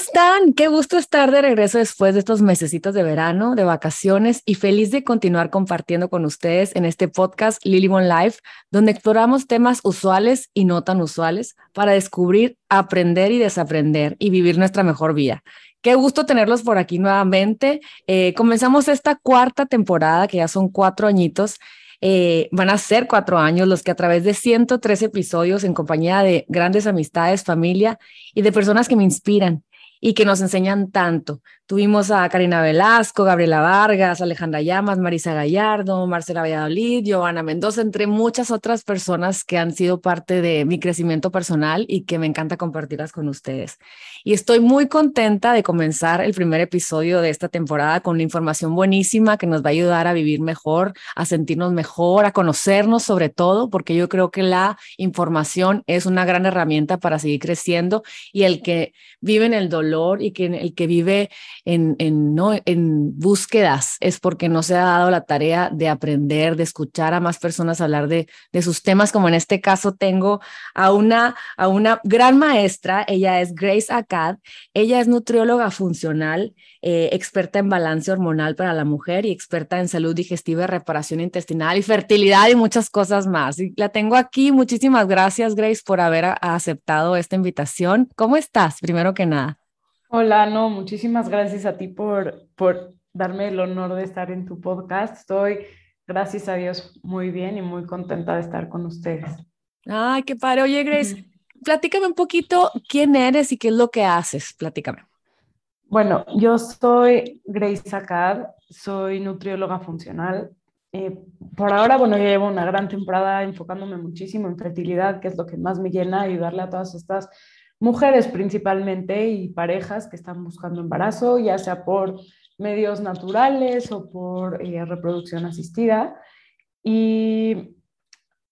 están? Qué gusto estar de regreso después de estos mesecitos de verano, de vacaciones y feliz de continuar compartiendo con ustedes en este podcast Lily One Life, donde exploramos temas usuales y no tan usuales para descubrir, aprender y desaprender y vivir nuestra mejor vida. Qué gusto tenerlos por aquí nuevamente. Eh, comenzamos esta cuarta temporada, que ya son cuatro añitos. Eh, van a ser cuatro años los que a través de 103 episodios en compañía de grandes amistades, familia y de personas que me inspiran y que nos enseñan tanto. Tuvimos a Karina Velasco, Gabriela Vargas, Alejandra Llamas, Marisa Gallardo, Marcela Valladolid, Giovanna Mendoza, entre muchas otras personas que han sido parte de mi crecimiento personal y que me encanta compartirlas con ustedes. Y estoy muy contenta de comenzar el primer episodio de esta temporada con una información buenísima que nos va a ayudar a vivir mejor, a sentirnos mejor, a conocernos sobre todo, porque yo creo que la información es una gran herramienta para seguir creciendo y el que vive en el dolor y que el que vive en, ¿no? en búsquedas es porque no se ha dado la tarea de aprender, de escuchar a más personas hablar de, de sus temas, como en este caso tengo a una, a una gran maestra, ella es Grace Acad, ella es nutrióloga funcional, eh, experta en balance hormonal para la mujer y experta en salud digestiva, reparación intestinal y fertilidad y muchas cosas más. Y la tengo aquí. Muchísimas gracias, Grace, por haber aceptado esta invitación. ¿Cómo estás, primero que nada? Hola, no, muchísimas gracias a ti por, por darme el honor de estar en tu podcast. Estoy, gracias a Dios, muy bien y muy contenta de estar con ustedes. Ay, qué padre. Oye, Grace, platícame un poquito quién eres y qué es lo que haces. Platícame. Bueno, yo soy Grace Acad, soy nutrióloga funcional. Eh, por ahora, bueno, ya llevo una gran temporada enfocándome muchísimo en fertilidad, que es lo que más me llena, ayudarle a todas estas mujeres principalmente y parejas que están buscando embarazo, ya sea por medios naturales o por eh, reproducción asistida. Y,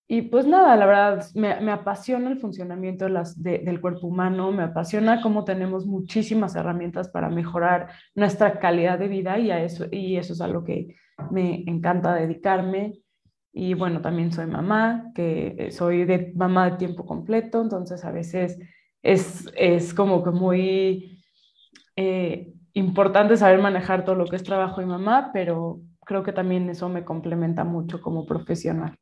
y, pues nada, la verdad, me, me apasiona el funcionamiento de las, del cuerpo humano, me apasiona cómo tenemos muchísimas herramientas para mejorar nuestra calidad de vida y, a eso, y eso es a lo que me encanta dedicarme. Y bueno, también soy mamá, que eh, soy de mamá de tiempo completo, entonces a veces es, es como que muy eh, importante saber manejar todo lo que es trabajo y mamá, pero creo que también eso me complementa mucho como profesional.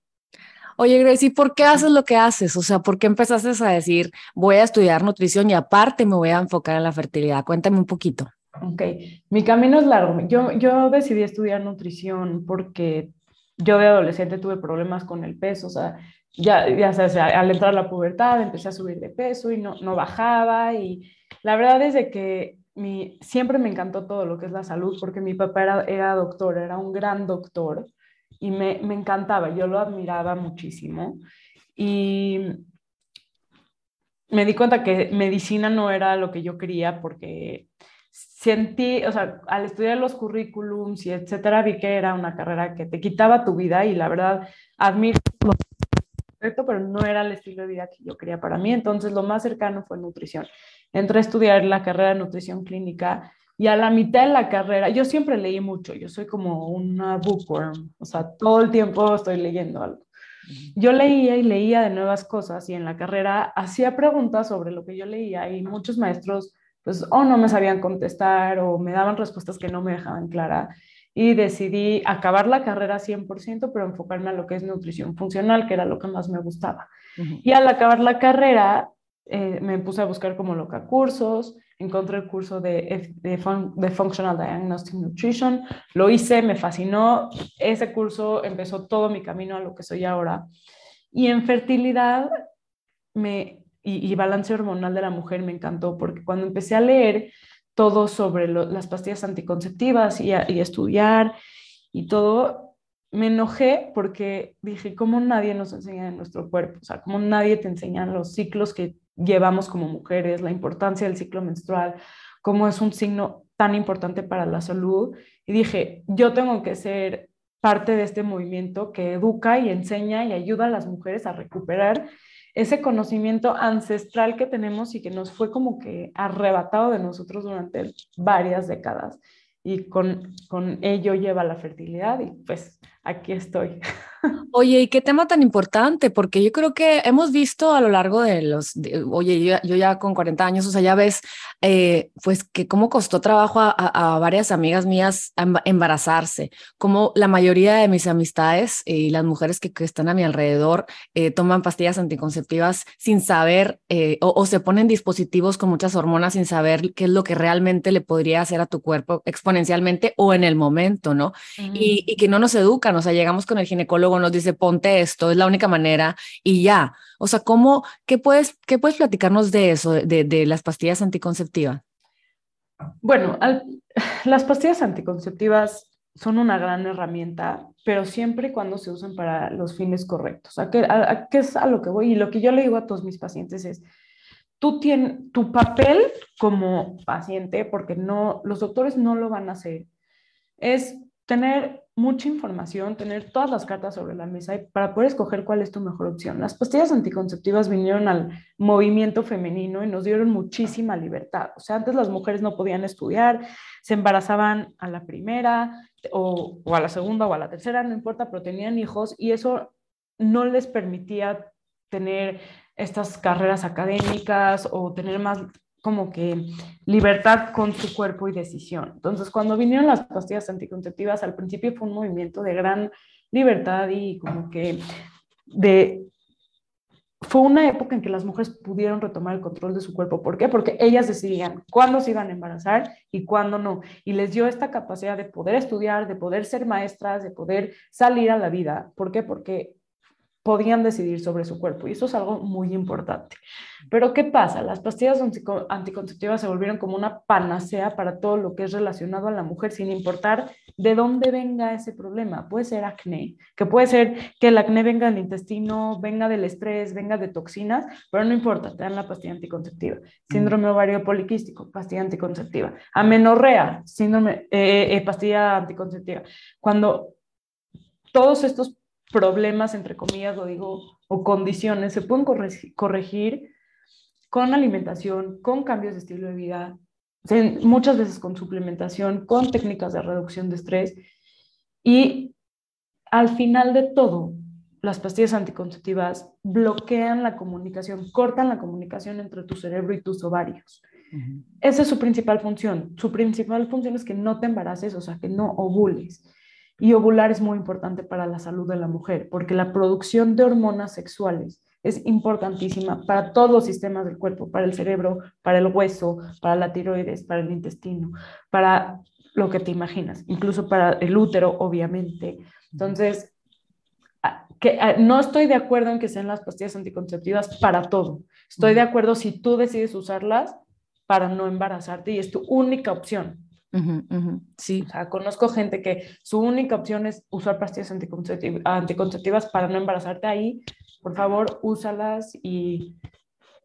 Oye, Grace, ¿y por qué haces lo que haces? O sea, ¿por qué empezaste a decir, voy a estudiar nutrición y aparte me voy a enfocar en la fertilidad? Cuéntame un poquito. Ok, mi camino es largo. Yo, yo decidí estudiar nutrición porque yo de adolescente tuve problemas con el peso, o sea, ya, ya sabes, al entrar la pubertad empecé a subir de peso y no, no bajaba y la verdad es de que mi, siempre me encantó todo lo que es la salud porque mi papá era, era doctor, era un gran doctor y me, me encantaba, yo lo admiraba muchísimo y me di cuenta que medicina no era lo que yo quería porque sentí, o sea, al estudiar los currículums y etcétera, vi que era una carrera que te quitaba tu vida y la verdad admiro pero no era el estilo de vida que yo quería para mí. Entonces, lo más cercano fue nutrición. Entré a estudiar la carrera de nutrición clínica y a la mitad de la carrera, yo siempre leí mucho, yo soy como una bookworm, o sea, todo el tiempo estoy leyendo algo. Yo leía y leía de nuevas cosas y en la carrera hacía preguntas sobre lo que yo leía y muchos maestros pues o no me sabían contestar o me daban respuestas que no me dejaban clara y decidí acabar la carrera 100%, pero enfocarme a lo que es nutrición funcional, que era lo que más me gustaba. Y al acabar la carrera, eh, me puse a buscar como loca cursos, encontré el curso de, de, de, Functional Diagnostic Nutrition, lo hice, me fascinó, ese curso empezó todo mi camino a lo que soy ahora. Y en fertilidad me, y, y balance hormonal de la mujer me encantó, porque cuando empecé a leer, todo sobre las pastillas anticonceptivas y, estudiar y todo, me enojé porque dije, ¿cómo nadie nos enseña en nuestro cuerpo? O sea, ¿cómo nadie te enseña los ciclos que llevamos como mujeres, la importancia del ciclo menstrual, cómo es un signo tan importante para la salud? Y dije, yo tengo que ser parte de este movimiento que educa y enseña y ayuda a las mujeres a recuperar ese conocimiento ancestral que tenemos y que nos fue como que arrebatado de nosotros durante varias décadas y con, con ello lleva la fertilidad y pues aquí estoy. Oye, ¿y qué tema tan importante? Porque yo creo que hemos visto a lo largo de los, oye, yo, ya con 40 años, o sea, ya ves, eh, pues que cómo costó trabajo a, varias amigas mías embarazarse, como la mayoría de mis amistades y las mujeres que, están a mi alrededor eh, toman pastillas anticonceptivas sin saber eh, o, se ponen dispositivos con muchas hormonas sin saber qué es lo que realmente le podría hacer a tu cuerpo exponencialmente o en el momento, ¿no? y, y que no nos educan, o sea, llegamos con el ginecólogo, nos dice, ponte esto, es la única manera y ya. O sea, ¿cómo, qué puedes, qué puedes platicarnos de eso, de, de las pastillas anticonceptivas? Bueno, las pastillas anticonceptivas son una gran herramienta, pero siempre y cuando se usan para los fines correctos. ¿A qué, a, qué es a lo que voy? Y lo que yo le digo a todos mis pacientes es, tú tienes tu papel como paciente, porque no, los doctores no lo van a hacer, es tener mucha información, tener todas las cartas sobre la mesa para poder escoger cuál es tu mejor opción. Las pastillas anticonceptivas vinieron al movimiento femenino y nos dieron muchísima libertad. O sea, antes las mujeres no podían estudiar, se embarazaban a la primera o, o a la segunda o a la tercera, no importa, pero tenían hijos y eso no les permitía tener estas carreras académicas o tener más como que libertad con su cuerpo y decisión. Entonces, cuando vinieron las pastillas anticonceptivas, al principio fue un movimiento de gran libertad y como que de... Fue una época en que las mujeres pudieron retomar el control de su cuerpo. ¿Por qué? Porque ellas decidían cuándo se iban a embarazar y cuándo no. Y les dio esta capacidad de poder estudiar, de poder ser maestras, de poder salir a la vida. ¿Por qué? Porque podían decidir sobre su cuerpo y eso es algo muy importante. Pero ¿qué pasa? Las pastillas anticonceptivas se volvieron como una panacea para todo lo que es relacionado a la mujer, sin importar de dónde venga ese problema. Puede ser acné, que puede ser que el acné venga del intestino, venga del estrés, venga de toxinas, pero no importa, te dan la pastilla anticonceptiva. Síndrome ovario poliquístico, pastilla anticonceptiva. Amenorrea, síndrome, eh, eh, pastilla anticonceptiva. Cuando todos estos problemas, entre comillas, lo digo, o condiciones, se pueden corregir con alimentación, con cambios de estilo de vida, muchas veces con suplementación, con técnicas de reducción de estrés. Y al final de todo, las pastillas anticonceptivas bloquean la comunicación, cortan la comunicación entre tu cerebro y tus ovarios. Esa es su principal función. Su principal función es que no te embaraces, o sea, que no ovules. Y ovular es muy importante para la salud de la mujer, porque la producción de hormonas sexuales es importantísima para todos los sistemas del cuerpo, para el cerebro, para el hueso, para la tiroides, para el intestino, para lo que te imaginas, incluso para el útero, obviamente. Entonces, que, no estoy de acuerdo en que sean las pastillas anticonceptivas para todo. Estoy de acuerdo si tú decides usarlas para no embarazarte y es tu única opción. Sí. O sea, conozco gente que su única opción es usar pastillas anticonceptivas para no embarazarte ahí. Por favor, úsalas y,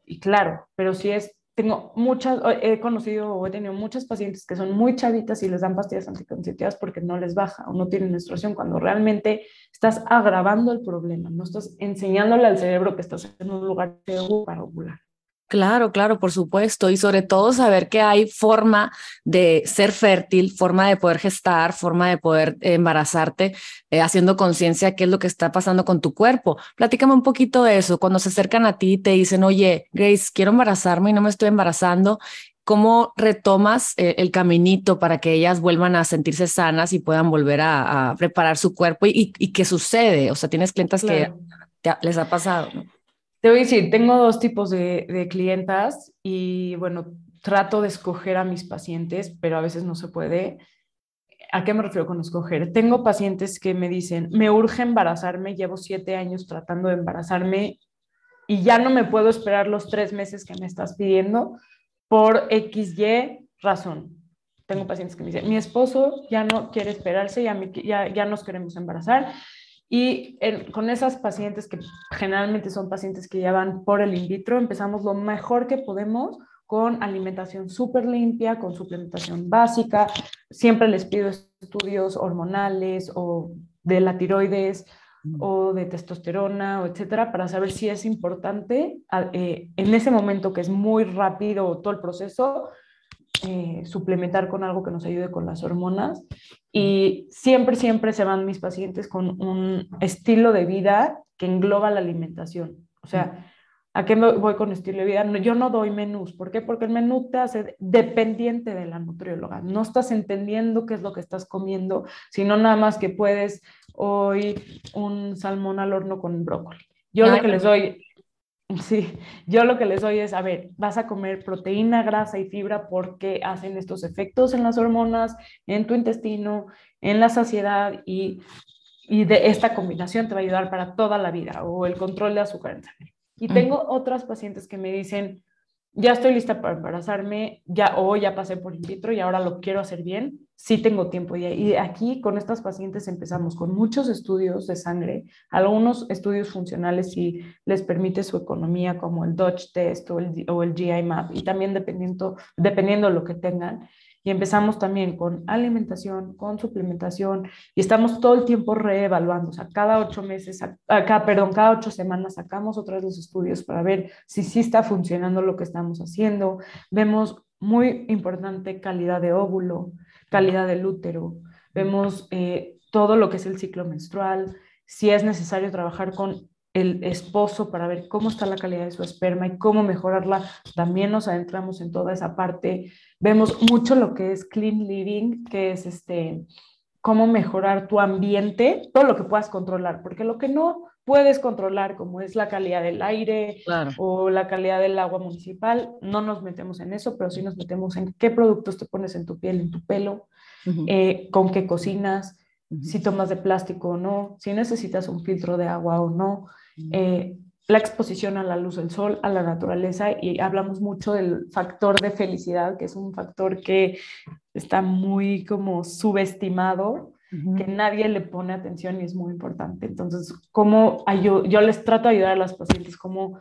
y claro, pero si es, tengo muchas, he conocido o he tenido muchas pacientes que son muy chavitas y les dan pastillas anticonceptivas porque no les baja o no tienen menstruación, cuando realmente estás agravando el problema, no estás enseñándole al cerebro que estás en un lugar seguro para ovular. Claro, claro, por supuesto. Y sobre todo saber que hay forma de ser fértil, forma de poder gestar, forma de poder embarazarte, eh, haciendo conciencia qué es lo que está pasando con tu cuerpo. Platícame un poquito de eso. Cuando se acercan a ti y te dicen, oye, Grace, quiero embarazarme y no me estoy embarazando. ¿Cómo retomas eh, el caminito para que ellas vuelvan a sentirse sanas y puedan volver a, preparar su cuerpo? ¿Y, qué sucede? O sea, tienes clientas que les ha pasado, ¿no? Te voy a decir, tengo dos tipos de, de clientas y bueno, trato de escoger a mis pacientes, pero a veces no se puede. ¿A qué me refiero con escoger? Tengo pacientes que me dicen, me urge embarazarme, llevo siete años tratando de embarazarme y ya no me puedo esperar los tres meses que me estás pidiendo por XY razón. Tengo pacientes que me dicen, mi esposo ya no quiere esperarse, ya, ya, ya nos queremos embarazar y con esas pacientes que generalmente son pacientes que ya van por el in vitro, empezamos lo mejor que podemos con alimentación súper limpia, con suplementación básica. Siempre les pido estudios hormonales o de la tiroides mm. o de testosterona, o etcétera, para saber si es importante eh, en ese momento que es muy rápido todo el proceso, eh, suplementar con algo que nos ayude con las hormonas. Y siempre, siempre se van mis pacientes con un estilo de vida que engloba la alimentación. O sea, ¿a qué me voy con estilo de vida? yo no doy menús. ¿Por qué? Porque el menú te hace dependiente de la nutrióloga. No estás entendiendo qué es lo que estás comiendo, sino nada más que puedes hoy un salmón al horno con brócoli. Yo lo que les doy Sí, yo lo que les doy es, a ver, vas a comer proteína, grasa y fibra porque hacen estos efectos en las hormonas, en tu intestino, en la saciedad y, y de esta combinación te va a ayudar para toda la vida o el control de azúcar en sangre. Y tengo otras pacientes que me dicen, ya estoy lista para embarazarme, ya o ya pasé por in vitro y ahora lo quiero hacer bien, sí tengo tiempo. Y, aquí con estas pacientes empezamos con muchos estudios de sangre, algunos estudios funcionales si les permite su economía, como el Dutch Test o el, o GI Map, y también dependiendo, dependiendo lo que tengan y empezamos también con alimentación, con suplementación y estamos todo el tiempo reevaluando, o sea, cada ocho meses, acá, perdón, cada ocho semanas sacamos otra los estudios para ver si sí está funcionando lo que estamos haciendo. Vemos muy importante calidad de óvulo, calidad del útero, vemos eh, todo lo que es el ciclo menstrual, si es necesario trabajar con el esposo para ver cómo está la calidad de su esperma y cómo mejorarla. También nos adentramos en toda esa parte. Vemos mucho lo que es clean living, que es este cómo mejorar tu ambiente, todo lo que puedas controlar, porque lo que no puedes controlar, como es la calidad del aire o la calidad del agua municipal, no nos metemos en eso, pero sí nos metemos en qué productos te pones en tu piel, en tu pelo, eh, con qué cocinas, si tomas de plástico o no, si necesitas un filtro de agua o no, eh, la exposición a la luz del sol, a la naturaleza, y hablamos mucho del factor de felicidad, que es un factor que está muy como subestimado, que nadie le pone atención y es muy importante. Entonces, ¿cómo yo, yo les trato de ayudar a las pacientes como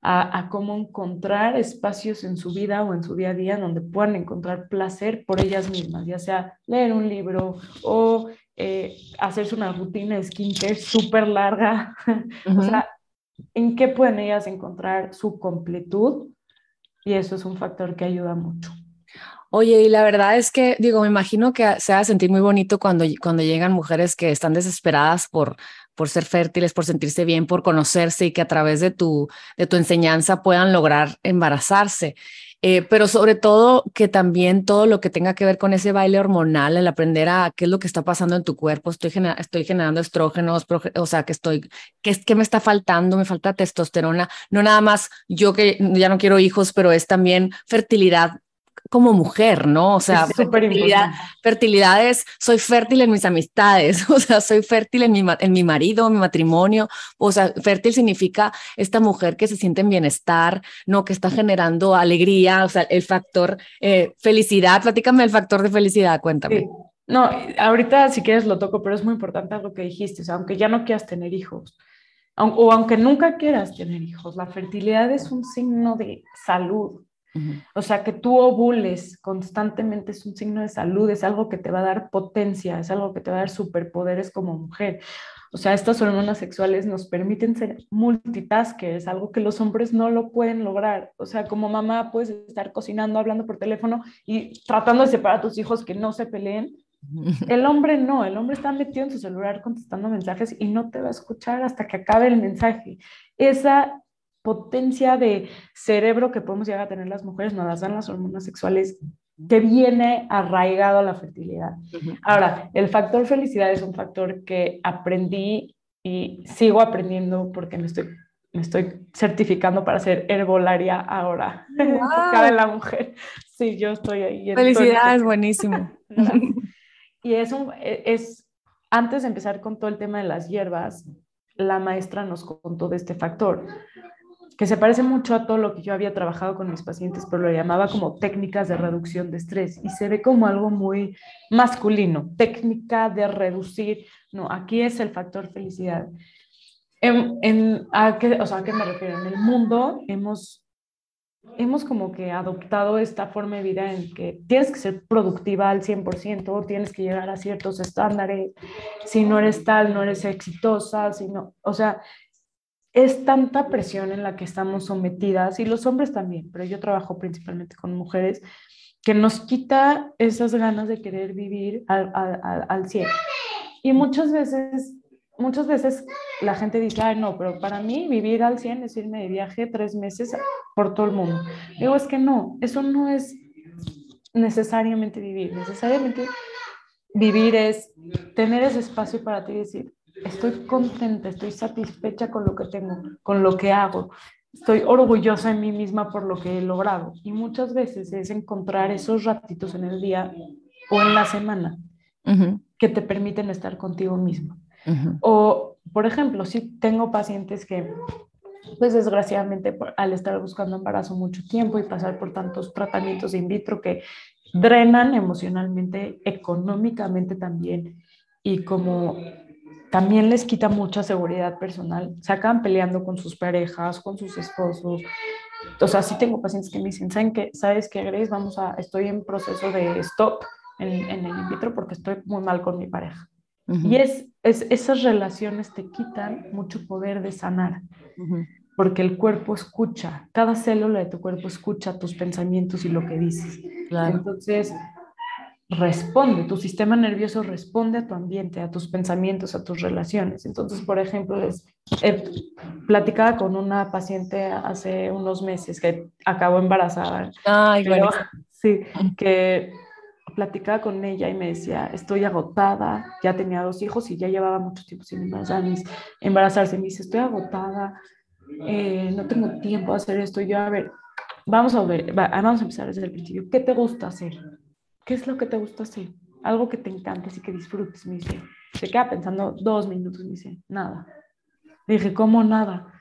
a, a, cómo encontrar espacios en su vida o en su día a día donde puedan encontrar placer por ellas mismas, ya sea leer un libro o eh, hacerse una rutina de skincare súper larga. o sea, ¿en qué pueden ellas encontrar su completud? Y eso es un factor que ayuda mucho. Oye, y la verdad es que, digo, me imagino que se va a sentir muy bonito cuando, cuando llegan mujeres que están desesperadas por, por ser fértiles, por sentirse bien, por conocerse y que a través de tu, de tu enseñanza puedan lograr embarazarse. Eh, pero sobre todo que también todo lo que tenga que ver con ese baile hormonal, el aprender a qué es lo que está pasando en tu cuerpo, estoy, estoy generando estrógenos, o sea, que estoy, ¿qué, ¿qué me está faltando? Me falta testosterona, no nada más yo que ya no quiero hijos, pero es también fertilidad como mujer, ¿no? O sea, fertilidad, fertilidad, es, soy fértil en mis amistades, o sea, soy fértil en mi, en mi marido, mi matrimonio, o sea, fértil significa esta mujer que se siente en bienestar, ¿no? Que está generando alegría, o sea, el factor eh, felicidad, platícame el factor de felicidad, cuéntame. No, ahorita si quieres lo toco, pero es muy importante lo que dijiste, o sea, aunque ya no quieras tener hijos, o aunque nunca quieras tener hijos, la fertilidad es un signo de salud, o sea, que tú ovules constantemente es un signo de salud, es algo que te va a dar potencia, es algo que te va a dar superpoderes como mujer. O sea, estas hormonas sexuales nos permiten ser multitaskers, algo que los hombres no lo pueden lograr. O sea, como mamá puedes estar cocinando, hablando por teléfono y tratando de separar a tus hijos que no se peleen. El hombre no, el hombre está metido en su celular contestando mensajes y no te va a escuchar hasta que acabe el mensaje. Esa potencia de cerebro que podemos llegar a tener las mujeres nos las dan las hormonas sexuales que viene arraigado a la fertilidad. Ahora, el factor felicidad es un factor que aprendí y sigo aprendiendo porque me estoy, me estoy certificando para ser herbolaria ahora, enfocada en la mujer. Sí, yo estoy ahí. Felicidad es buenísimo. y es, un, es, antes de empezar con todo el tema de las hierbas, la maestra nos contó de este factor que se parece mucho a todo lo que yo había trabajado con mis pacientes, pero lo llamaba como técnicas de reducción de estrés y se ve como algo muy masculino, técnica de reducir, no, aquí es el factor felicidad. En, ¿a, qué, o sea, ¿A qué me refiero? En el mundo hemos, hemos como que adoptado esta forma de vida en que tienes que ser productiva al 100%, tienes que llegar a ciertos estándares, si no eres tal, no eres exitosa, si no, o sea, es tanta presión en la que estamos sometidas, y los hombres también, pero yo trabajo principalmente con mujeres, que nos quita esas ganas de querer vivir al, al, al 100. Y muchas veces, muchas veces la gente dice, ay, no, pero para mí vivir al 100 es irme de viaje tres meses por todo el mundo. Digo, es que no, eso no es necesariamente vivir. Necesariamente vivir es tener ese espacio para ti y decir, estoy contenta, estoy satisfecha con lo que tengo, con lo que hago, estoy orgullosa en mí misma por lo que he logrado. Y muchas veces es encontrar esos ratitos en el día o en la semana que te permiten estar contigo mismo. O, por ejemplo, si tengo pacientes que, pues desgraciadamente, al estar buscando embarazo mucho tiempo y pasar por tantos tratamientos in vitro que drenan emocionalmente, económicamente también, y como también les quita mucha seguridad personal. Se acaban peleando con sus parejas, con sus esposos. O sea, sí tengo pacientes que me dicen, ¿saben qué? ¿Sabes qué, Grace? Vamos a, estoy en proceso de stop en, en el in vitro porque estoy muy mal con mi pareja. Y es, es, esas relaciones te quitan mucho poder de sanar, porque el cuerpo escucha, cada célula de tu cuerpo escucha tus pensamientos y lo que dices. Entonces, responde, tu sistema nervioso responde a tu ambiente, a tus pensamientos, a tus relaciones. Entonces, por ejemplo, les, eh, platicaba con una paciente hace unos meses que acabó embarazada. Ay, bueno. Sí, que platicaba con ella y me decía, estoy agotada, ya tenía dos hijos y ya llevaba mucho tiempo sin embarazarse. embarazarse. Me dice, estoy agotada, eh, no tengo tiempo de hacer esto. Y yo, a ver, vamos a ver, vamos a empezar desde el principio. ¿Qué te gusta hacer? ¿Qué es lo que te gusta hacer? Algo que te encante y que disfrutes. Me dice, se queda pensando dos minutos, me dice, nada. dije, ¿cómo nada?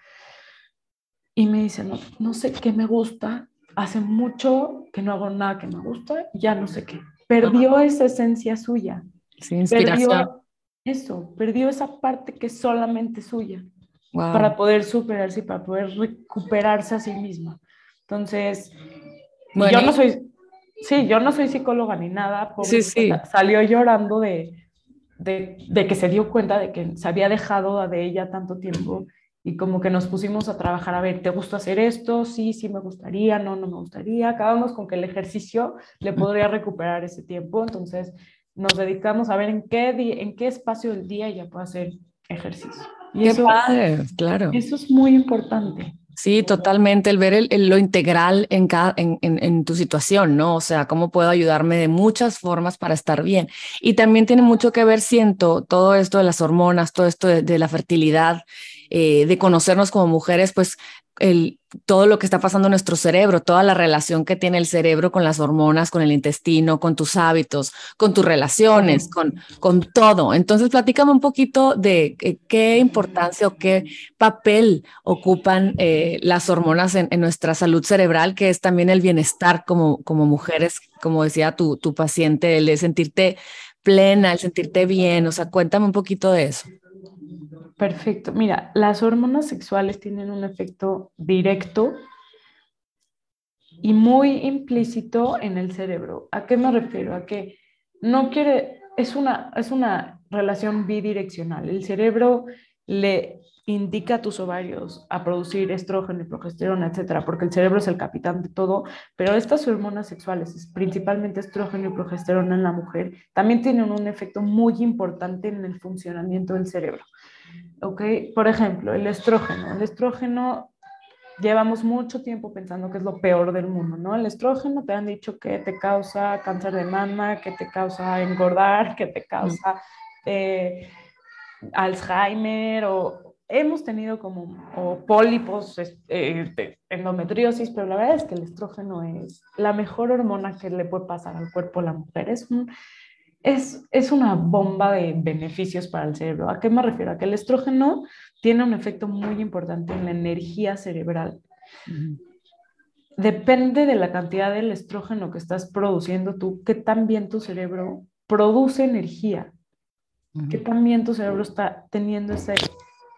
Y me dice, no, no sé qué me gusta, hace mucho que no hago nada que me gusta, ya no sé qué. Perdió esa esencia suya. Sí, inspiración. Perdió eso, perdió esa parte que es solamente suya para poder superarse y para poder recuperarse a sí misma. Entonces, yo no soy, Sí, yo no soy psicóloga ni nada. sí, sí. Salió llorando de, de, de, que se dio cuenta de que se había dejado de ella tanto tiempo y como que nos pusimos a trabajar, a ver, ¿te gusta hacer esto? Sí, sí me gustaría, no, no me gustaría. Acabamos con que el ejercicio le podría recuperar ese tiempo, entonces nos dedicamos a ver en qué, en qué espacio del día ella puede hacer ejercicio. Y qué padre, claro. Eso es muy importante. Sí, totalmente, el ver el, lo integral en, cada, en, en, tu situación, ¿no? O sea, cómo puedo ayudarme de muchas formas para estar bien. Y también tiene mucho que ver, siento, todo esto de las hormonas, todo esto de, de la fertilidad, eh, de conocernos como mujeres, pues el, todo lo que está pasando en nuestro cerebro, toda la relación que tiene el cerebro con las hormonas, con el intestino, con tus hábitos, con tus relaciones, con, con todo. Entonces, platícame un poquito de eh, qué importancia o qué papel ocupan eh, las hormonas en, nuestra salud cerebral, que es también el bienestar como, como mujeres, como decía tu, tu paciente, el de sentirte plena, el sentirte bien. O sea, cuéntame un poquito de eso. Perfecto. Mira, las hormonas sexuales tienen un efecto directo y muy implícito en el cerebro. ¿A qué me refiero? A que no quiere, es una, es una relación bidireccional. El cerebro le indica a tus ovarios a producir estrógeno y progesterona, etcétera, porque el cerebro es el capitán de todo, pero estas hormonas sexuales, principalmente estrógeno y progesterona en la mujer, también tienen un efecto muy importante en el funcionamiento del cerebro. ¿Ok? Por ejemplo, el estrógeno. El estrógeno, llevamos mucho tiempo pensando que es lo peor del mundo, ¿no? El estrógeno te han dicho que te causa cáncer de mama, que te causa engordar, que te causa eh, Alzheimer o hemos tenido como o pólipos, eh, endometriosis, pero la verdad es que el estrógeno es la mejor hormona que le puede pasar al cuerpo a la mujer. Es un, es, una bomba de beneficios para el cerebro. ¿A qué me refiero? A que el estrógeno tiene un efecto muy importante en la energía cerebral. Depende de la cantidad del estrógeno que estás produciendo tú, que también tu cerebro produce energía, que también tu cerebro está teniendo ese,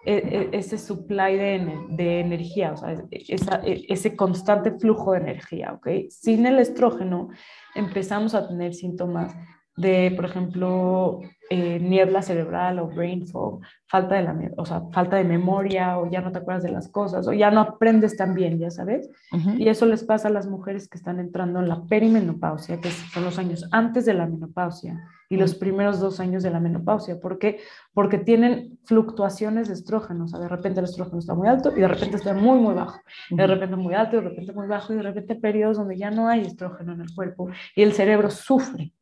e, e, ese supply de, de energía, o sea, e, ese constante flujo de energía, ¿ok? Sin el estrógeno empezamos a tener síntomas de, por ejemplo, eh, niebla cerebral o brain fog, falta de, la, o sea, falta de memoria o ya no te acuerdas de las cosas o ya no aprendes tan bien, ya sabes. Y eso les pasa a las mujeres que están entrando en la perimenopausia, que son los años antes de la menopausia y los primeros dos años de la menopausia. ¿Por qué? Porque tienen fluctuaciones de estrógeno. O sea, de repente el estrógeno está muy alto y de repente está muy, muy bajo. De repente muy alto y de repente muy bajo y de repente periodos donde ya no hay estrógeno en el cuerpo y el cerebro sufre.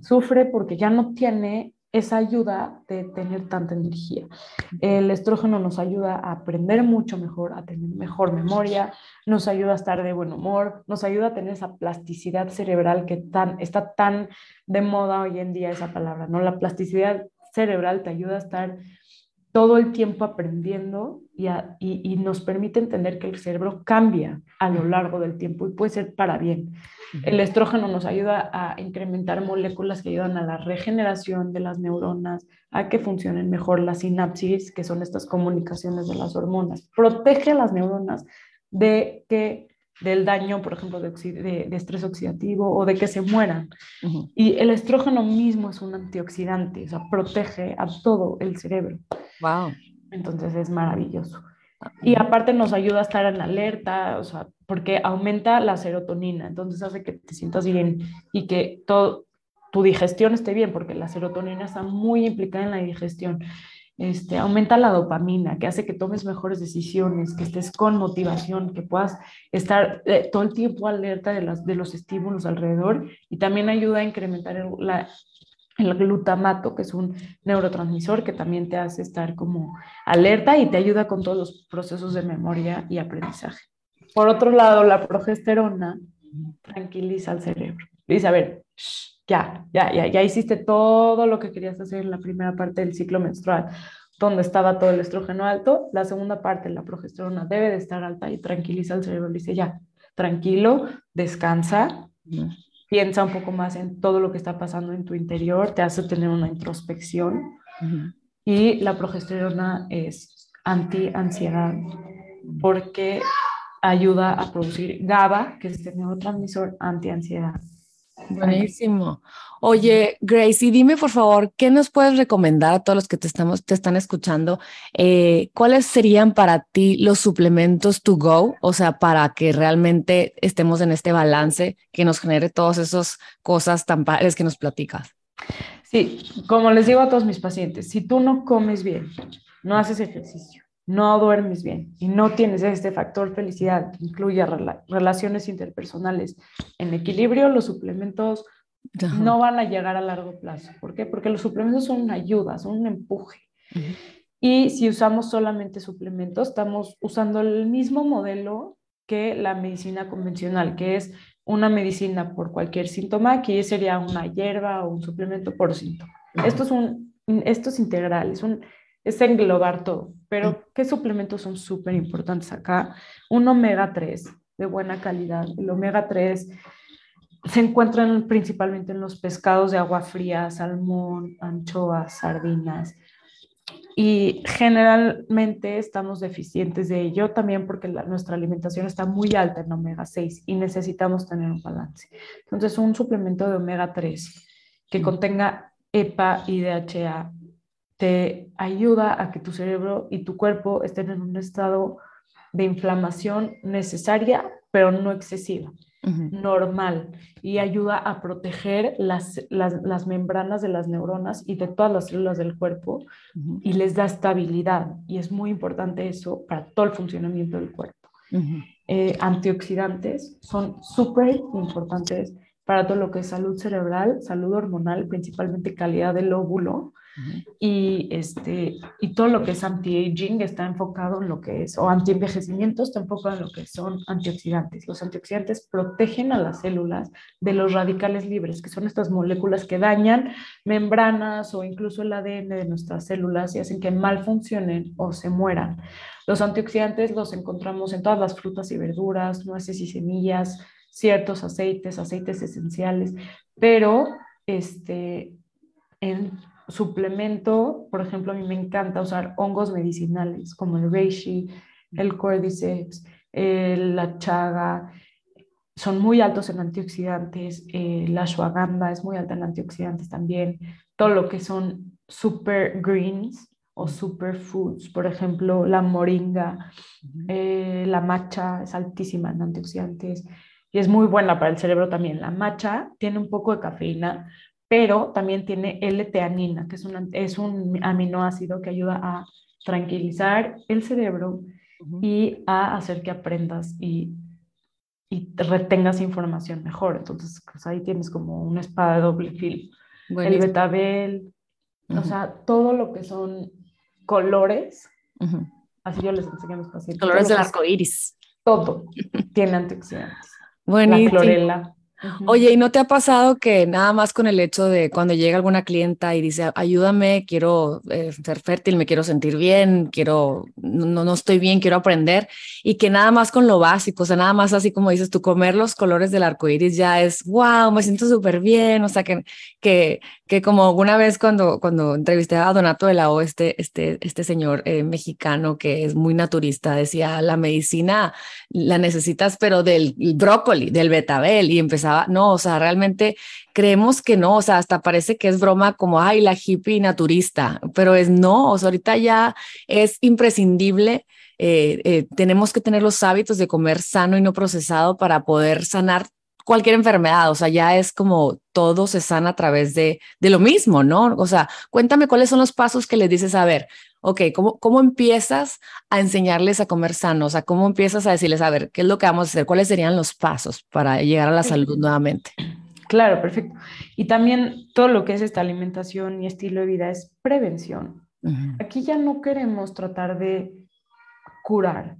Sufre porque ya no tiene esa ayuda de tener tanta energía. El estrógeno nos ayuda a aprender mucho mejor, a tener mejor memoria, nos ayuda a estar de buen humor, nos ayuda a tener esa plasticidad cerebral que está tan de moda hoy en día esa palabra, ¿no? La plasticidad cerebral te ayuda a estar todo el tiempo aprendiendo y, y, nos permite entender que el cerebro cambia a lo largo del tiempo y puede ser para bien. El estrógeno nos ayuda a incrementar moléculas que ayudan a la regeneración de las neuronas, a que funcionen mejor las sinapsis, que son estas comunicaciones de las hormonas. Protege a las neuronas de que del daño, por ejemplo, de, de, estrés oxidativo o de que se mueran. Y el estrógeno mismo es un antioxidante, o sea, protege a todo el cerebro. Wow. Entonces es maravilloso. Y aparte nos ayuda a estar en alerta, o sea, porque aumenta la serotonina, entonces hace que te sientas bien y que todo, tu digestión esté bien, porque la serotonina está muy implicada en la digestión. Este, aumenta la dopamina, que hace que tomes mejores decisiones, que estés con motivación, que puedas estar eh, todo el tiempo alerta de, las, de los estímulos alrededor y también ayuda a incrementar el, la, glutamato, que es un neurotransmisor que también te hace estar como alerta y te ayuda con todos los procesos de memoria y aprendizaje. Por otro lado, la progesterona tranquiliza al cerebro. Dice, a ver, ya, ya, ya, ya hiciste todo lo que querías hacer en la primera parte del ciclo menstrual, donde estaba todo el estrógeno alto. La segunda parte, la progesterona, debe de estar alta y tranquiliza al cerebro. Dice, ya, tranquilo, descansa, piensa un poco más en todo lo que está pasando en tu interior, te hace tener una introspección. Y la progesterona es anti-ansiedad porque ayuda a producir GABA, que es el neurotransmisor anti-ansiedad. Buenísimo. Oye, Grace, y dime por favor, ¿qué nos puedes recomendar a todos los que te, estamos, te están escuchando? Eh, ¿Cuáles serían para ti los suplementos to go? O sea, para que realmente estemos en este balance que nos genere todas esas cosas tan padres que nos platicas. Sí, como les digo a todos mis pacientes, si tú no comes bien, no haces ejercicio, no duermes bien y no tienes este factor felicidad que incluye relaciones interpersonales en equilibrio, los suplementos no van a llegar a largo plazo. ¿Por qué? Porque los suplementos son una ayuda, son un empuje. Y si usamos solamente suplementos, estamos usando el mismo modelo que la medicina convencional, que es una medicina por cualquier síntoma, que sería una hierba o un suplemento por síntoma. Esto es, un, esto es integral, es un es englobar todo. Pero. ¿qué suplementos son súper importantes acá? Un omega 3 de buena calidad. El omega 3 se encuentran principalmente en los pescados de agua fría, salmón, anchoas, sardinas. Y generalmente estamos deficientes de ello también porque nuestra alimentación está muy alta en omega 6 y necesitamos tener un balance. Entonces, un suplemento de omega 3 que contenga EPA y DHA te ayuda a que tu cerebro y tu cuerpo estén en un estado de inflamación necesaria, pero no excesiva, normal, y ayuda a proteger las, las, membranas de las neuronas y de todas las células del cuerpo y les da estabilidad. Y es muy importante eso para todo el funcionamiento del cuerpo. Eh, antioxidantes son súper importantes para todo lo que es salud cerebral, salud hormonal, principalmente calidad del óvulo, y, este, y todo lo que es anti-aging está enfocado en lo que es, o anti-envejecimiento está enfocado en lo que son antioxidantes. Los antioxidantes protegen a las células de los radicales libres, que son estas moléculas que dañan membranas o incluso el ADN de nuestras células y hacen que mal funcionen o se mueran. Los antioxidantes los encontramos en todas las frutas y verduras, nueces y semillas, ciertos aceites, aceites esenciales, pero este, en suplemento, por ejemplo, a mí me encanta usar hongos medicinales como el reishi, el cordyceps, la chaga. son muy altos en antioxidantes, eh, la ashwagandha es muy alta en antioxidantes también, todo lo que son super greens o superfoods, por ejemplo, la moringa, eh, la matcha es altísima en antioxidantes y es muy buena para el cerebro también. La matcha tiene un poco de cafeína, pero también tiene L-teanina, que es un, es un aminoácido que ayuda a tranquilizar el cerebro y a hacer que aprendas y, y retengas información mejor. Entonces, pues ahí tienes como una espada de doble filo. El betabel, o sea, todo lo que son colores, así yo les enseño a mis pacientes. Colores del arco iris. Todo tiene antioxidantes. Bueno, la clorela. Oye, ¿y no te ha pasado que nada más con el hecho de cuando llega alguna clienta y dice, ayúdame, quiero eh, ser fértil, me quiero sentir bien, quiero, no, no estoy bien, quiero aprender, y que nada más con lo básico, o sea, nada más así como dices tú, comer los colores del arco iris ya es, wow, me siento súper bien, o sea, que, que, que como una vez cuando, cuando entrevisté a Donato de la O, este, este, este señor eh, mexicano que es muy naturista, decía, la medicina la necesitas, pero del brócoli, del betabel, y empezaba no, o sea, realmente creemos que no, o sea, hasta parece que es broma como, ay, la hippie naturista, pero es no, o sea, ahorita ya es imprescindible. Eh, eh, tenemos que tener los hábitos de comer sano y no procesado para poder sanar cualquier enfermedad, o sea, ya es como todo se sana a través de, de lo mismo, ¿no? O sea, cuéntame cuáles son los pasos que les dices, a ver, ok, ¿cómo, ¿cómo empiezas a enseñarles a comer sano? O sea, ¿cómo empiezas a decirles, a ver, qué es lo que vamos a hacer? ¿Cuáles serían los pasos para llegar a la salud nuevamente? Claro, perfecto. Y también todo lo que es esta alimentación y estilo de vida es prevención. Aquí ya no queremos tratar de curar,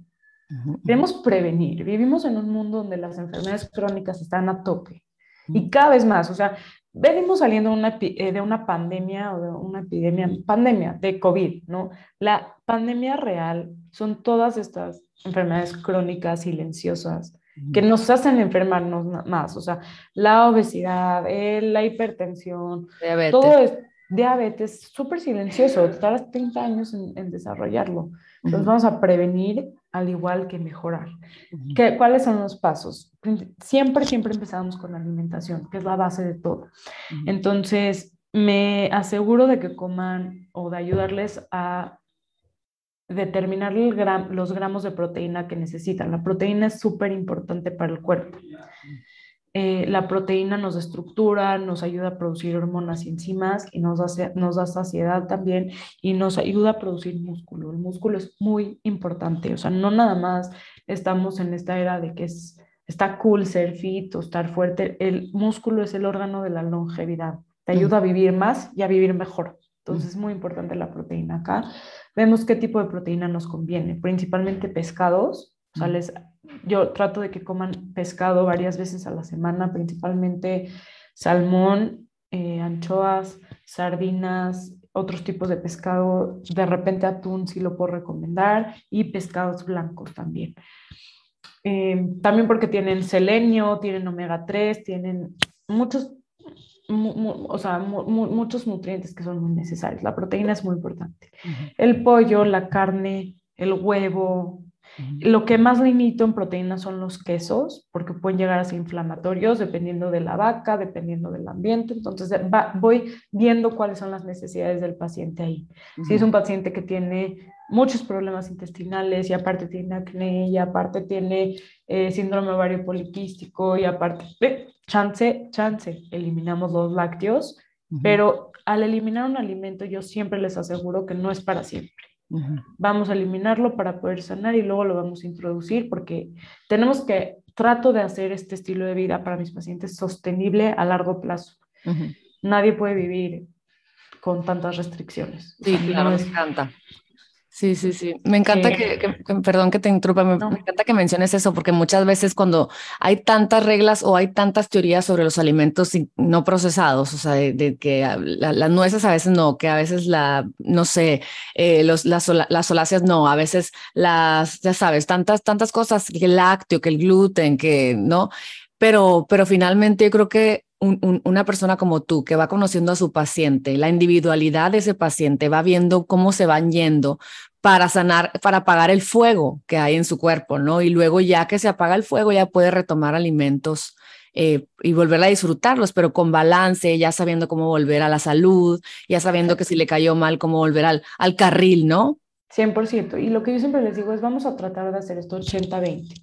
queremos prevenir. Vivimos en un mundo donde las enfermedades crónicas están a tope y cada vez más, o sea, venimos saliendo una, eh, de una pandemia o de una epidemia, pandemia de COVID, ¿no? La pandemia real son todas estas enfermedades crónicas silenciosas que nos hacen enfermarnos más, o sea, la obesidad, la hipertensión, todo es diabetes súper silencioso, tardas 30 años en, en desarrollarlo. Entonces vamos a prevenir al igual que mejorar. ¿Qué, ¿Cuáles son los pasos? Siempre, siempre empezamos con la alimentación, que es la base de todo. Entonces, me aseguro de que coman o de ayudarles a determinar los gramos de proteína que necesitan. La proteína es súper importante para el cuerpo. Eh, la proteína nos estructura, nos ayuda a producir hormonas y enzimas y nos, nos da saciedad también y nos ayuda a producir músculo. El músculo es muy importante, o sea, no nada más estamos en esta era de que es, está cool ser fit o estar fuerte, el músculo es el órgano de la longevidad, te ayuda a vivir más y a vivir mejor. Entonces es muy importante la proteína acá. Vemos qué tipo de proteína nos conviene, principalmente pescados, o sea, les yo trato de que coman pescado varias veces a la semana, principalmente salmón, eh, anchoas, sardinas, otros tipos de pescado, de repente atún sí lo puedo recomendar y pescados blancos también. Eh, también porque tienen selenio, tienen omega 3, tienen muchos, o sea, muchos nutrientes que son muy necesarios. La proteína es muy importante. El pollo, la carne, el huevo, lo que más limito en proteínas son los quesos, porque pueden llegar a ser inflamatorios dependiendo de la vaca, dependiendo del ambiente. Entonces voy viendo cuáles son las necesidades del paciente ahí. Si es un paciente que tiene muchos problemas intestinales y aparte tiene acné y aparte tiene eh, síndrome ovario poliquístico y aparte, chance, chance, eliminamos los lácteos, pero al eliminar un alimento yo siempre les aseguro que no es para siempre. Vamos a eliminarlo para poder sanar y luego lo vamos a introducir porque tenemos que, trato de hacer este estilo de vida para mis pacientes sostenible a largo plazo. Nadie puede vivir con tantas restricciones. Sí, claro, me encanta. Sí, sí, sí. Me encanta que, perdón que te interrumpa, me, encanta que menciones eso, porque muchas veces cuando hay tantas reglas o hay tantas teorías sobre los alimentos no procesados, o sea, de, que las nueces a veces no, que a veces la, no sé, eh, los, las, las soláceas no, a veces las, ya sabes, tantas, tantas cosas, que el lácteo, que el gluten, que no, pero, pero finalmente yo creo que una persona como tú que va conociendo a su paciente, la individualidad de ese paciente, va viendo cómo se van yendo, para sanar, para apagar el fuego que hay en su cuerpo, ¿no? Y luego ya que se apaga el fuego, ya puede retomar alimentos eh, y volver a disfrutarlos, pero con balance, ya sabiendo cómo volver a la salud, ya sabiendo que si le cayó mal, cómo volver al, al carril, ¿no? 100%. Y lo que yo siempre les digo es, vamos a tratar de hacer esto 80-20.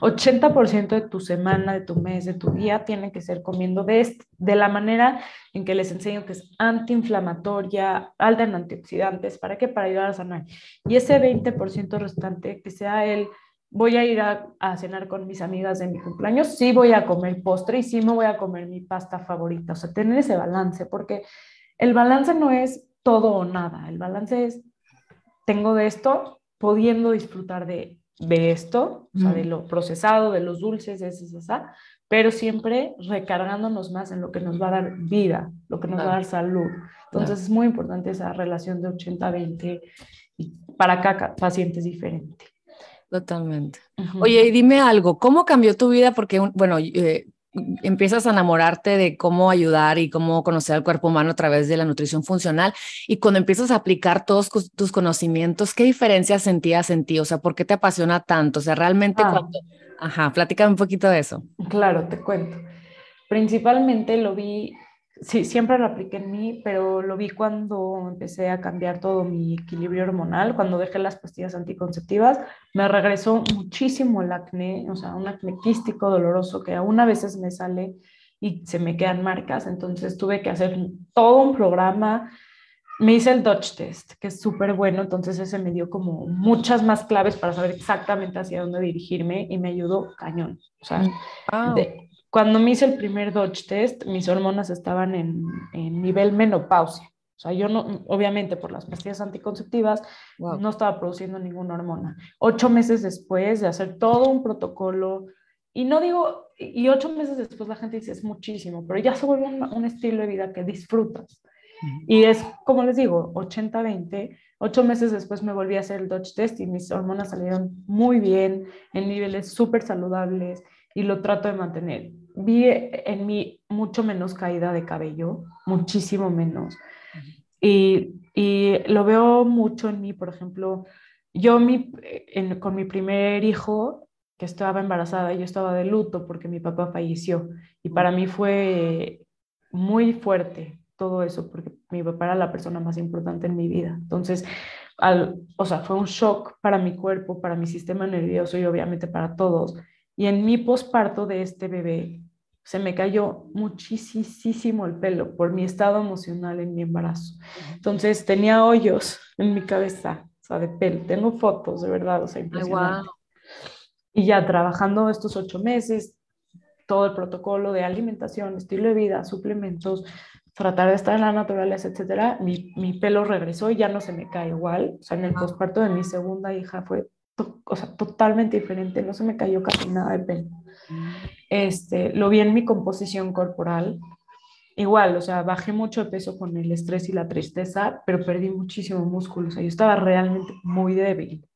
80% de tu semana, de tu mes, de tu día tiene que ser comiendo de, de la manera en que les enseño que es antiinflamatoria, alta en antioxidantes, ¿para qué? Para ayudar a sanar. Y ese 20% restante, que sea el, voy a ir a, a, cenar con mis amigas de mi cumpleaños, sí voy a comer postre y sí me voy a comer mi pasta favorita. O sea, tener ese balance, porque el balance no es todo o nada, el balance es tengo de esto, pudiendo disfrutar de, de esto, o sea, de lo procesado, de los dulces, de esa, pero siempre recargándonos más en lo que nos va a dar vida, lo que nos va a dar salud. Entonces es muy importante esa relación de 80-20 para cada paciente es diferente. Totalmente. Oye, y dime algo, ¿cómo cambió tu vida? Porque, bueno, eh, empiezas a enamorarte de cómo ayudar y cómo conocer al cuerpo humano a través de la nutrición funcional y cuando empiezas a aplicar todos tus conocimientos, ¿qué diferencias sentías en ti? O sea, ¿por qué te apasiona tanto? O sea, realmente ah. cuando... Ajá, platícame un poquito de eso. Claro, te cuento. Principalmente lo vi sí, siempre lo apliqué en mí, pero lo vi cuando empecé a cambiar todo mi equilibrio hormonal, cuando dejé las pastillas anticonceptivas, me regresó muchísimo el acné, o sea, un acné quístico doloroso que aún a veces me sale y se me quedan marcas, entonces tuve que hacer todo un programa. Me hice el Dutch Test, que es súper bueno, entonces ese me dio como muchas más claves para saber exactamente hacia dónde dirigirme y me ayudó cañón. O sea, mm. de, cuando me hice el primer Dodge test, mis hormonas estaban en, en nivel menopausia. O sea, yo no, obviamente por las pastillas anticonceptivas, no estaba produciendo ninguna hormona. Ocho meses después de hacer todo un protocolo, y no digo, y ocho meses después la gente dice es muchísimo, pero ya se vuelve un, un estilo de vida que disfrutas. Y es, como les digo, 80-20. Ocho meses después me volví a hacer el Dodge test y mis hormonas salieron muy bien, en niveles súper saludables y lo trato de mantener vi en mí mucho menos caída de cabello, muchísimo menos. Y, y lo veo mucho en mí, por ejemplo, yo mi, con mi primer hijo, que estaba embarazada, yo estaba de luto porque mi papá falleció. Y para mí fue muy fuerte todo eso, porque mi papá era la persona más importante en mi vida. Entonces, al, o sea, fue un shock para mi cuerpo, para mi sistema nervioso y obviamente para todos. Y en mi posparto de este bebé se me cayó muchísimo el pelo por mi estado emocional en mi embarazo. Entonces tenía hoyos en mi cabeza, o sea, de pelo. Tengo fotos, de verdad, o sea, impresionante. Y ya trabajando estos ocho meses, todo el protocolo de alimentación, estilo de vida, suplementos, tratar de estar en la naturaleza, etcétera, mi, mi pelo regresó y ya no se me cae igual. O sea, en el posparto de mi segunda hija fue o sea, totalmente diferente, no se me cayó casi nada de pelo. Mm. Este, lo vi en mi composición corporal. Igual, o sea, bajé mucho de peso con el estrés y la tristeza, pero perdí muchísimo músculo. O sea, yo estaba realmente muy débil.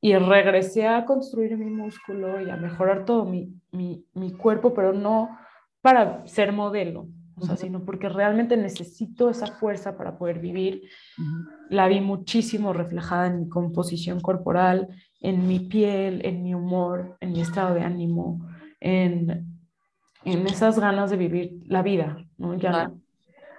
Y regresé a construir mi músculo y a mejorar todo mi, mi, mi cuerpo, pero no para ser modelo, o sea, sino porque realmente necesito esa fuerza para poder vivir. La vi muchísimo reflejada en mi composición corporal, en mi piel, en mi humor, en mi estado de ánimo, en, en esas ganas de vivir la vida, ¿no? Ya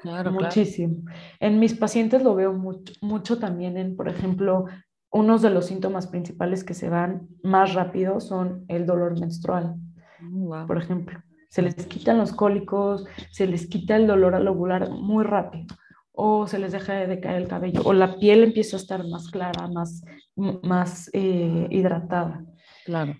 claro, muchísimo. En mis pacientes lo veo mucho, mucho también en, por ejemplo, unos de los síntomas principales que se van más rápido son el dolor menstrual, mm, por ejemplo se les quitan los cólicos, se les quita el dolor al ovular muy rápido, o se les deja de caer el cabello, o la piel empieza a estar más clara, más, más eh, hidratada. Claro.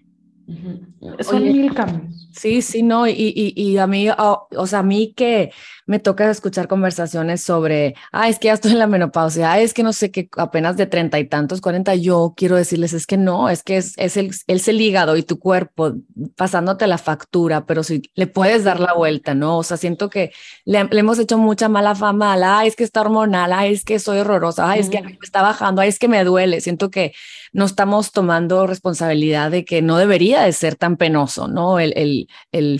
Son mil cambios. Sí, sí, no, y, y, y a mí, o sea, a mí que me toca escuchar conversaciones sobre, ah, es que ya estoy en la menopausia, ah, es que no sé qué, apenas de treinta y tantos, cuarenta, yo quiero decirles, es que no, es que es, es el, es el hígado y tu cuerpo pasándote la factura, pero si le puedes dar la vuelta, ¿no? O sea, siento que le, hemos hecho mucha mala fama ah, es que está hormonal, ah, es que soy horrorosa, ah, es que me está bajando, ah, es que me duele, siento que no estamos tomando responsabilidad de que no debería de ser tan penoso, ¿no? El,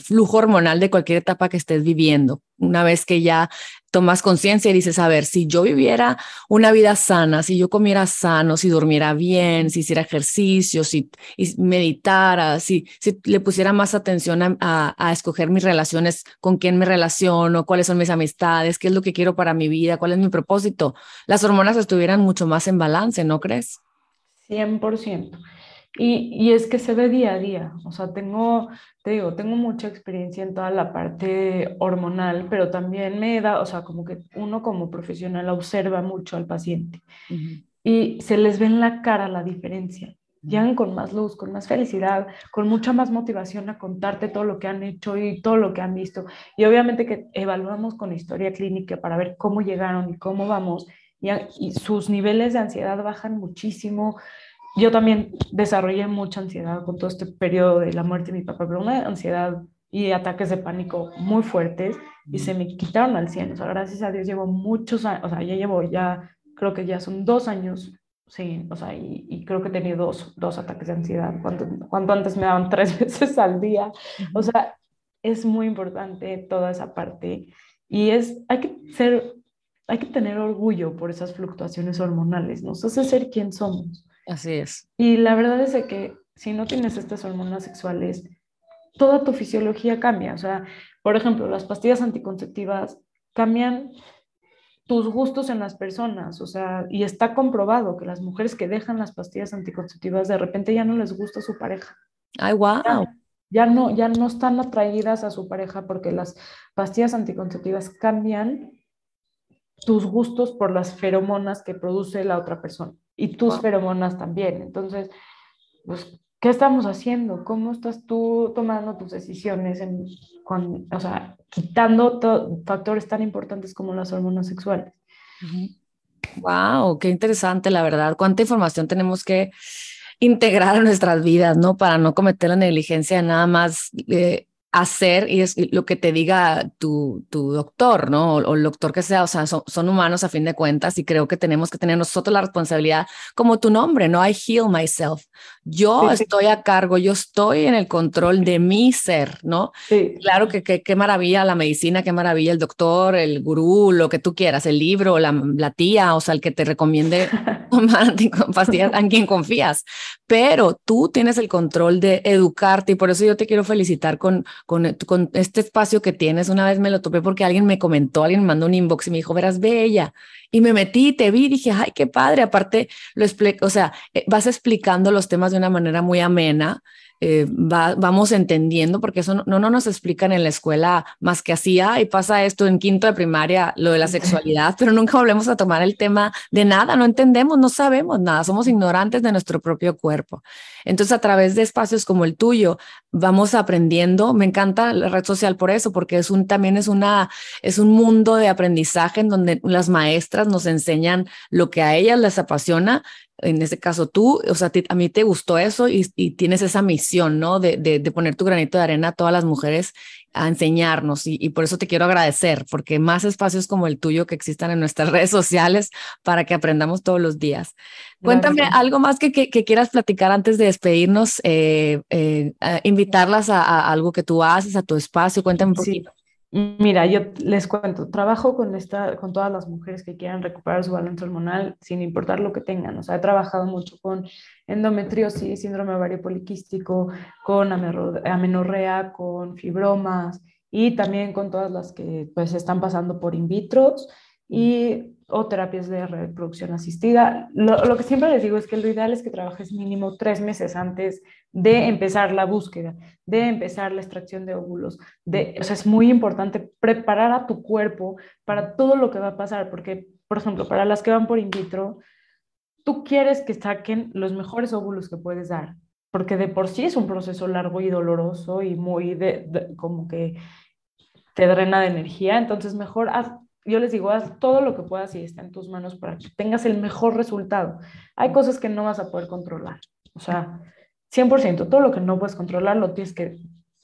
flujo hormonal de cualquier etapa que estés viviendo una vez que ya tomas conciencia y dices, a ver, si yo viviera una vida sana, si yo comiera sano, si durmiera bien, si hiciera ejercicio, si meditara, si, si le pusiera más atención a, a, escoger mis relaciones, con quién me relaciono, cuáles son mis amistades, qué es lo que quiero para mi vida, cuál es mi propósito, las hormonas estuvieran mucho más en balance, ¿no crees? 100%. Y, y, es que se ve día a día, o sea, tengo, te digo, tengo mucha experiencia en toda la parte hormonal, pero también me da, o sea, como que uno como profesional observa mucho al paciente y se les ve en la cara la diferencia. Llegan con más luz, con más felicidad, con mucha más motivación a contarte todo lo que han hecho y todo lo que han visto. Y obviamente que evaluamos con historia clínica para ver cómo llegaron y cómo vamos. Y, y sus niveles de ansiedad bajan muchísimo, yo también desarrollé mucha ansiedad con todo este periodo de la muerte de mi papá, pero una ansiedad y ataques de pánico muy fuertes y se me quitaron al 100. O sea, gracias a Dios llevo muchos años, o sea, ya llevo ya, creo que ya son dos años, sí, o sea, y, creo que he tenido dos, dos ataques de ansiedad, cuando, cuando antes me daban tres veces al día. O sea, es muy importante toda esa parte y es, hay que ser, hay que tener orgullo por esas fluctuaciones hormonales, ¿no? O sea, ser quien somos. Así es. Y la verdad es que si no tienes estas hormonas sexuales, toda tu fisiología cambia. O sea, por ejemplo, las pastillas anticonceptivas cambian tus gustos en las personas, o sea, y está comprobado que las mujeres que dejan las pastillas anticonceptivas de repente ya no les gusta su pareja. Ay, wow. Ya, no, ya no están atraídas a su pareja porque las pastillas anticonceptivas cambian tus gustos por las feromonas que produce la otra persona y tus feromonas también. Entonces, pues, ¿qué estamos haciendo? ¿Cómo estás tú tomando tus decisiones, en, con, o sea, quitando factores tan importantes como las hormonas sexuales? Wow, qué interesante, la verdad. ¿Cuánta información tenemos que integrar a nuestras vidas, ¿no? Para no cometer la negligencia nada más eh, hacer y es lo que te diga tu, tu doctor, ¿no? O, el doctor que sea, o sea, son, humanos a fin de cuentas y creo que tenemos que tener nosotros la responsabilidad, como tu nombre, ¿no? I heal myself. Yo estoy a cargo, yo estoy en el control de mi ser, ¿no? Sí. Claro que qué maravilla la medicina, qué maravilla el doctor, el gurú, lo que tú quieras, el libro, la, la tía, o sea, el que te recomiende tomar pastillas en quien confías, pero tú tienes el control de educarte y por eso yo te quiero felicitar con con, con este espacio que tienes. Una vez me lo topé porque alguien me comentó, alguien me mandó un inbox y me dijo, verás bella. Y me metí, te vi, dije, ay, qué padre. Aparte, lo explico, o sea, eh, vas explicando los temas de una manera muy amena eh, vamos entendiendo, porque eso no, no, nos explican en la escuela más que así, y pasa esto en quinto de primaria, lo de la sexualidad, pero nunca volvemos a tomar el tema de nada, no entendemos, no sabemos nada, somos ignorantes de nuestro propio cuerpo. Entonces, a través de espacios como el tuyo, vamos aprendiendo. Me encanta la red social por eso, porque es un, también es, una, es un mundo de aprendizaje en donde las maestras nos enseñan lo que a ellas les apasiona en este caso tú, o sea, a mí te gustó eso y, tienes esa misión, ¿no? De, de, poner tu granito de arena a todas las mujeres a enseñarnos y, por eso te quiero agradecer, porque más espacios como el tuyo que existan en nuestras redes sociales para que aprendamos todos los días. Cuéntame algo más que, que, quieras platicar antes de despedirnos, eh, eh, invitarlas a, algo que tú haces, a tu espacio, cuéntame un poquito. Mira, yo les cuento, trabajo con, esta, con todas las mujeres que quieran recuperar su balance hormonal sin importar lo que tengan. O sea, he trabajado mucho con endometriosis, síndrome ovario poliquístico, con amenorrea, con fibromas y también con todas las que pues están pasando por in vitro y o terapias de reproducción asistida. Lo, lo, que siempre les digo es que lo ideal es que trabajes mínimo tres meses antes de empezar la búsqueda, de empezar la extracción de óvulos. De, o sea, es muy importante preparar a tu cuerpo para todo lo que va a pasar, porque, por ejemplo, para las que van por in vitro, tú quieres que saquen los mejores óvulos que puedes dar, porque de por sí es un proceso largo y doloroso y muy de, como que te drena de energía, entonces mejor haz, yo les digo, haz todo lo que puedas y está en tus manos para que tengas el mejor resultado. Hay cosas que no vas a poder controlar, o sea, 100%, todo lo que no puedes controlar lo tienes que,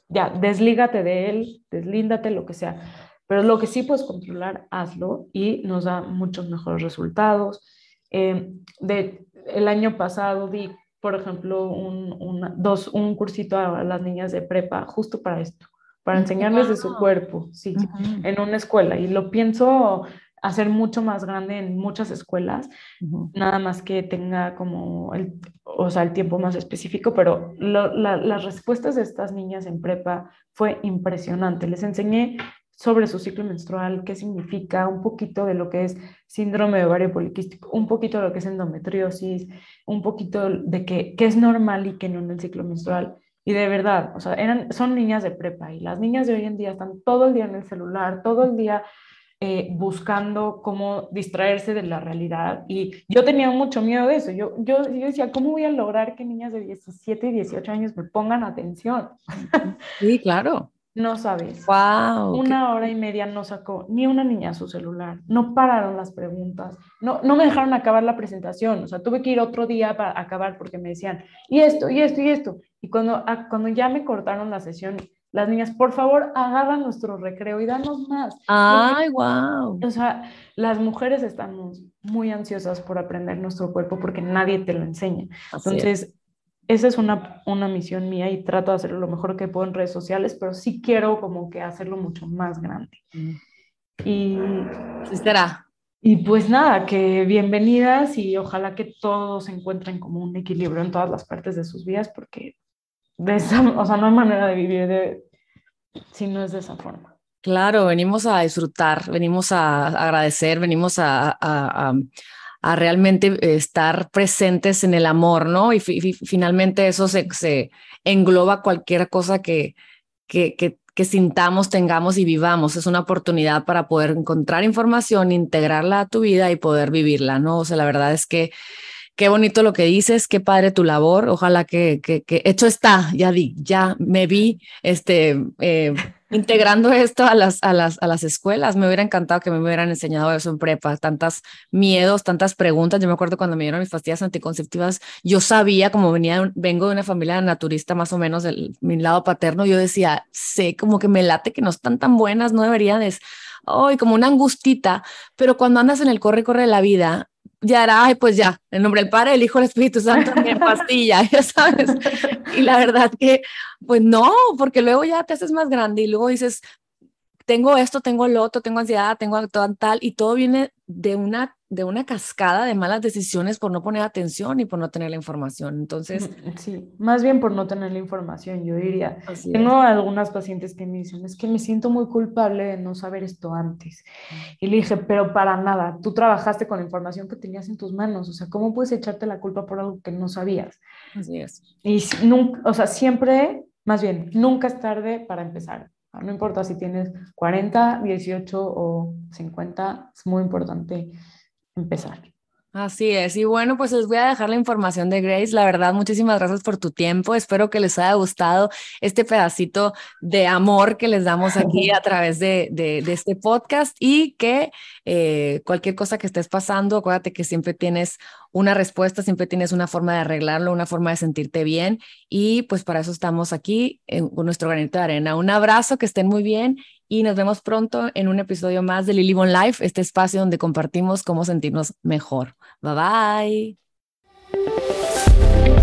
ya, deslígate de él, deslíndate, lo que sea. Pero lo que sí puedes controlar, hazlo y nos da muchos mejores resultados. Eh, de, el año pasado di, por ejemplo, un, dos, un cursito a las niñas de prepa justo para esto, para enseñarles de su cuerpo, sí, en una escuela. Y lo pienso hacer mucho más grande en muchas escuelas, nada más que tenga como el, o sea, el tiempo más específico, pero las respuestas de estas niñas en prepa fue impresionante. Les enseñé sobre su ciclo menstrual, qué significa, un poquito de lo que es síndrome de ovario poliquístico, un poquito de lo que es endometriosis, un poquito de qué es normal y qué no en el ciclo menstrual. Y de verdad, o sea, eran, son niñas de prepa y las niñas de hoy en día están todo el día en el celular, todo el día eh, buscando cómo distraerse de la realidad. Y yo tenía mucho miedo de eso. Yo, yo, yo, decía, ¿cómo voy a lograr que niñas de 17 y 18 años me pongan atención? Sí, claro. No sabes. Wow. Una hora y media no sacó ni una niña su celular. No pararon las preguntas. No, no me dejaron acabar la presentación. O sea, tuve que ir otro día para acabar porque me decían, y esto, y esto, y esto. Y cuando, ah, cuando ya me cortaron la sesión, las niñas, por favor, agarran nuestro recreo y danos más. Ay, wow. O sea, las mujeres estamos muy ansiosas por aprender nuestro cuerpo porque nadie te lo enseña. Entonces, esa es una, una misión mía y trato de hacerlo lo mejor que puedo en redes sociales, pero sí quiero como que hacerlo mucho más grande. Y... será. Y pues nada, que bienvenidas y ojalá que todos encuentren como un equilibrio en todas las partes de sus vidas, porque de esa, o sea, no hay manera de vivir de, si no es de esa forma. Claro, venimos a disfrutar, venimos a agradecer, venimos a, a a realmente estar presentes en el amor, ¿no? Y, finalmente eso se, se, engloba cualquier cosa que, que, que, que, sintamos, tengamos y vivamos. Es una oportunidad para poder encontrar información, integrarla a tu vida y poder vivirla, ¿no? O sea, la verdad es que qué bonito lo que dices, qué padre tu labor. Ojalá que, que, que hecho está, ya di, ya me vi, este, eh, integrando esto a las, a, las, a las escuelas. Me hubiera encantado que me hubieran enseñado eso en prepa, tantas miedos, tantas preguntas. Yo me acuerdo cuando me dieron mis pastillas anticonceptivas, yo sabía, como venía, vengo de una familia naturista más o menos del mi lado paterno, yo decía, sé como que me late que no están tan buenas, no deberían de... Hoy como una angustita, pero cuando andas en el corre, corre de la vida, ya era, ay, pues ya, en nombre del Padre, el Hijo, el Espíritu Santo, en pastilla, ya sabes. Y la verdad que, pues no, porque luego ya te haces más grande y luego dices, tengo esto, tengo lo otro, tengo ansiedad, tengo tal, y todo viene de una, de una cascada de malas decisiones por no poner atención y por no tener la información. Entonces, sí, más bien por no tener la información, yo diría. tengo algunas pacientes que me dicen, es que me siento muy culpable de no saber esto antes. Y le dije, pero para nada, tú trabajaste con la información que tenías en tus manos, o sea, ¿cómo puedes echarte la culpa por algo que no sabías? Así es. Y nunca, o sea, siempre, más bien, nunca es tarde para empezar no importa si tienes 40, 18 o 50, es muy importante empezar. Así es. Y bueno, pues les voy a dejar la información de Grace. La verdad, muchísimas gracias por tu tiempo. Espero que les haya gustado este pedacito de amor que les damos aquí a través de, de, este podcast y que eh, cualquier cosa que estés pasando, acuérdate que siempre tienes una respuesta, siempre tienes una forma de arreglarlo, una forma de sentirte bien. Y pues para eso estamos aquí con nuestro granito de arena. Un abrazo, que estén muy bien y nos vemos pronto en un episodio más de Lily Bon Life, este espacio donde compartimos cómo sentirnos mejor. Bye bye.